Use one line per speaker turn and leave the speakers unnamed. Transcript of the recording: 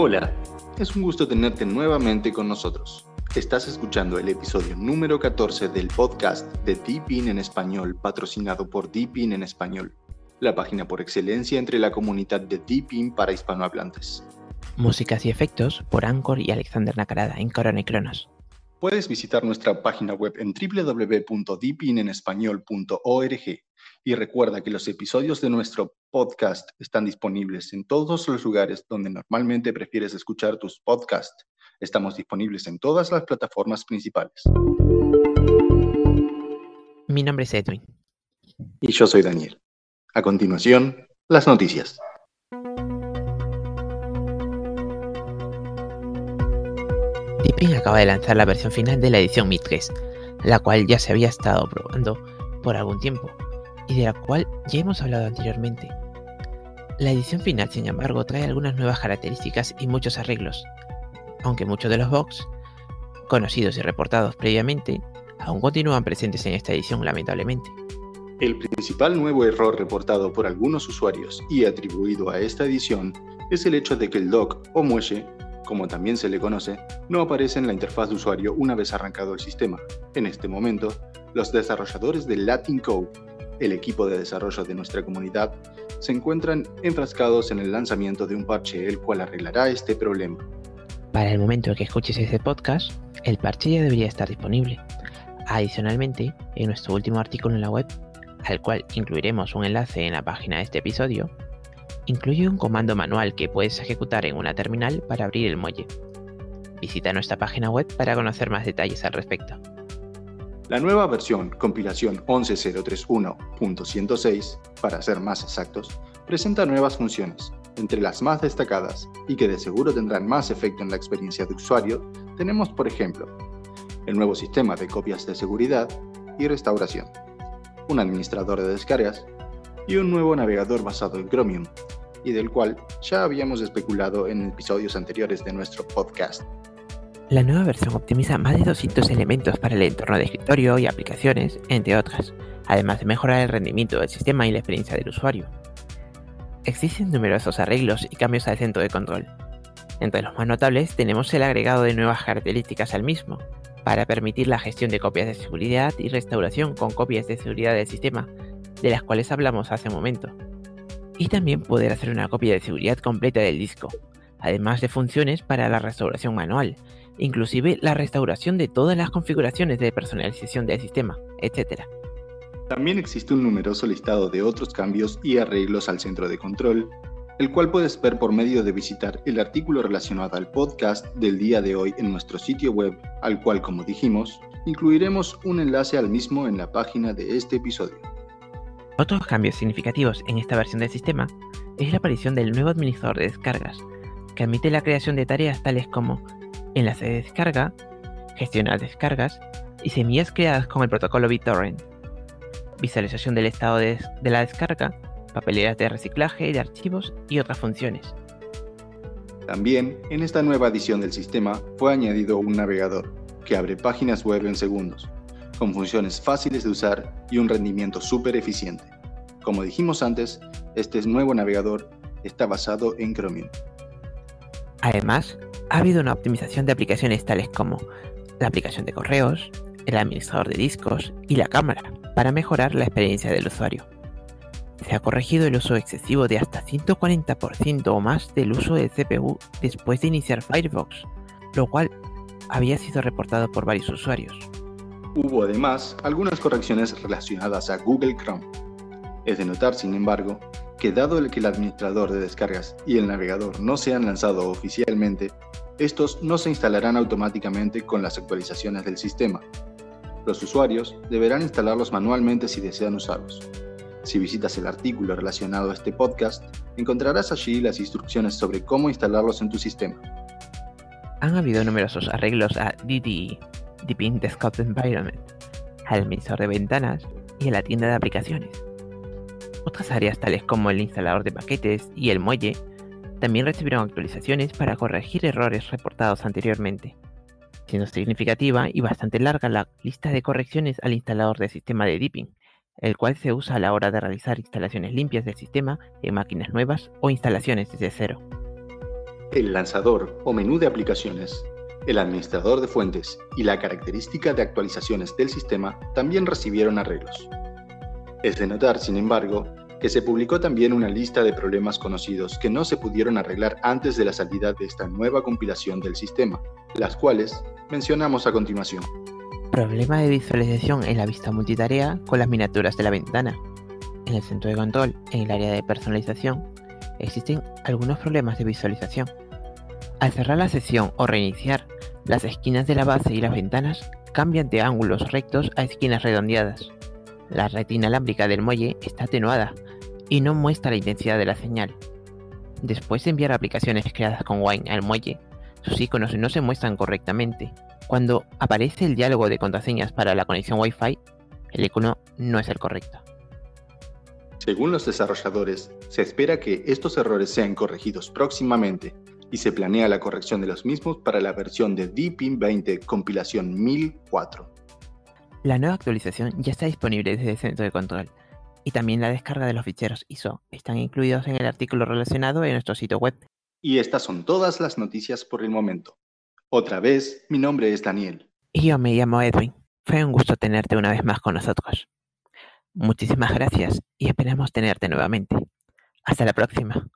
Hola, es un gusto tenerte nuevamente con nosotros. Estás escuchando el episodio número 14 del podcast de Deepin en español, patrocinado por Deepin en español, la página por excelencia entre la comunidad de Deepin para hispanohablantes.
Músicas y efectos por Anchor y Alexander Nakarada en Corona y Cronos.
Puedes visitar nuestra página web en www.deepinenespañol.org y recuerda que los episodios de nuestro podcast están disponibles en todos los lugares donde normalmente prefieres escuchar tus podcasts. Estamos disponibles en todas las plataformas principales.
Mi nombre es Edwin.
Y yo soy Daniel. A continuación, las noticias.
Deepin acaba de lanzar la versión final de la edición Mi 3, la cual ya se había estado probando por algún tiempo y de la cual ya hemos hablado anteriormente. La edición final, sin embargo, trae algunas nuevas características y muchos arreglos, aunque muchos de los bugs, conocidos y reportados previamente, aún continúan presentes en esta edición lamentablemente.
El principal nuevo error reportado por algunos usuarios y atribuido a esta edición es el hecho de que el dock o muelle como también se le conoce, no aparece en la interfaz de usuario una vez arrancado el sistema. En este momento, los desarrolladores de Latin Code, el equipo de desarrollo de nuestra comunidad, se encuentran enfrascados en el lanzamiento de un parche el cual arreglará este problema.
Para el momento en que escuches este podcast, el parche ya debería estar disponible. Adicionalmente, en nuestro último artículo en la web, al cual incluiremos un enlace en la página de este episodio, incluye un comando manual que puedes ejecutar en una terminal para abrir el muelle. Visita nuestra página web para conocer más detalles al respecto.
La nueva versión, compilación 11031.106, para ser más exactos, presenta nuevas funciones. Entre las más destacadas y que de seguro tendrán más efecto en la experiencia de usuario, tenemos por ejemplo el nuevo sistema de copias de seguridad y restauración, un administrador de descargas y un nuevo navegador basado en Chromium, y del cual ya habíamos especulado en episodios anteriores de nuestro podcast.
La nueva versión optimiza más de 200 elementos para el entorno de escritorio y aplicaciones, entre otras, además de mejorar el rendimiento del sistema y la experiencia del usuario. Existen numerosos arreglos y cambios al centro de control. Entre los más notables tenemos el agregado de nuevas características al mismo, para permitir la gestión de copias de seguridad y restauración con copias de seguridad del sistema, de las cuales hablamos hace un momento y también poder hacer una copia de seguridad completa del disco, además de funciones para la restauración manual, inclusive la restauración de todas las configuraciones de personalización del sistema, etc.
También existe un numeroso listado de otros cambios y arreglos al centro de control, el cual puedes ver por medio de visitar el artículo relacionado al podcast del día de hoy en nuestro sitio web, al cual, como dijimos, incluiremos un enlace al mismo en la página de este episodio.
Otros cambios significativos en esta versión del sistema es la aparición del nuevo administrador de descargas, que admite la creación de tareas tales como enlace de descarga, gestionar descargas y semillas creadas con el protocolo BitTorrent, visualización del estado de, de la descarga, papeleras de reciclaje de archivos y otras funciones.
También, en esta nueva edición del sistema fue añadido un navegador que abre páginas web en segundos, con funciones fáciles de usar y un rendimiento súper eficiente. Como dijimos antes, este nuevo navegador está basado en Chromium.
Además, ha habido una optimización de aplicaciones tales como la aplicación de correos, el administrador de discos y la cámara para mejorar la experiencia del usuario. Se ha corregido el uso excesivo de hasta 140% o más del uso del CPU después de iniciar Firefox, lo cual había sido reportado por varios usuarios.
Hubo además algunas correcciones relacionadas a Google Chrome. Es de notar, sin embargo, que dado el que el administrador de descargas y el navegador no se han lanzado oficialmente, estos no se instalarán automáticamente con las actualizaciones del sistema. Los usuarios deberán instalarlos manualmente si desean usarlos. Si visitas el artículo relacionado a este podcast, encontrarás allí las instrucciones sobre cómo instalarlos en tu sistema.
Han habido numerosos arreglos a DDE, Deepin Desktop Environment, al administrador de ventanas y a la tienda de aplicaciones. Otras áreas tales como el instalador de paquetes y el muelle también recibieron actualizaciones para corregir errores reportados anteriormente, siendo significativa y bastante larga la lista de correcciones al instalador del sistema de Deepin, el cual se usa a la hora de realizar instalaciones limpias del sistema en máquinas nuevas o instalaciones desde cero.
el lanzador o menú de aplicaciones, el administrador de fuentes y la característica de actualizaciones del sistema también recibieron arreglos. Es de notar, sin embargo, que se publicó también una lista de problemas conocidos que no se pudieron arreglar antes de la salida de esta nueva compilación del sistema, las cuales mencionamos a continuación.
Problema de visualización en la vista multitarea con las miniaturas de la ventana. En el centro de control, en el área de personalización, existen algunos problemas de visualización. Al cerrar la sesión o reiniciar, las esquinas de la base y las ventanas cambian de ángulos rectos a esquinas redondeadas. La retina alámbrica del muelle está atenuada y no muestra la intensidad de la señal. Después de enviar aplicaciones creadas con Wine al muelle, sus iconos no se muestran correctamente. Cuando aparece el diálogo de contraseñas para la conexión Wi-Fi, el icono no es el correcto.
Según los desarrolladores, se espera que estos errores sean corregidos próximamente y se planea la corrección de los mismos para la versión de Deepin 20 compilación 1004.
La nueva actualización ya está disponible desde el centro de control y también la descarga de los ficheros ISO están incluidos en el artículo relacionado en nuestro sitio web.
Y estas son todas las noticias por el momento. Otra vez, mi nombre es Daniel.
Y yo me llamo Edwin. Fue un gusto tenerte una vez más con nosotros. Muchísimas gracias y esperamos tenerte nuevamente. Hasta la próxima.